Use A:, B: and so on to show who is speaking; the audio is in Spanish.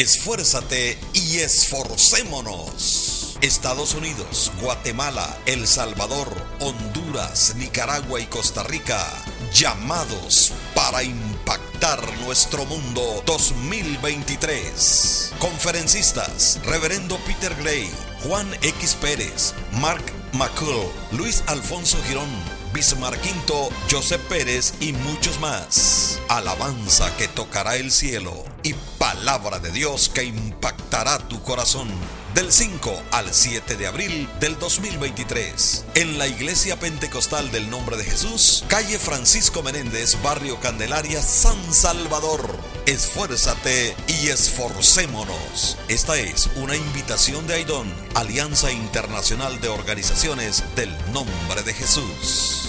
A: Esfuérzate y esforcémonos. Estados Unidos, Guatemala, El Salvador, Honduras, Nicaragua y Costa Rica, llamados para impactar nuestro mundo 2023. Conferencistas, Reverendo Peter Gray, Juan X Pérez, Mark McCull, Luis Alfonso Girón, Bismarck Quinto, José Pérez y muchos más. Alabanza que tocará el cielo y palabra de Dios que impactará tu corazón. Del 5 al 7 de abril del 2023, en la Iglesia Pentecostal del Nombre de Jesús, calle Francisco Menéndez, Barrio Candelaria, San Salvador. Esfuérzate y esforcémonos. Esta es una invitación de Aidón, Alianza Internacional de Organizaciones del Nombre de Jesús.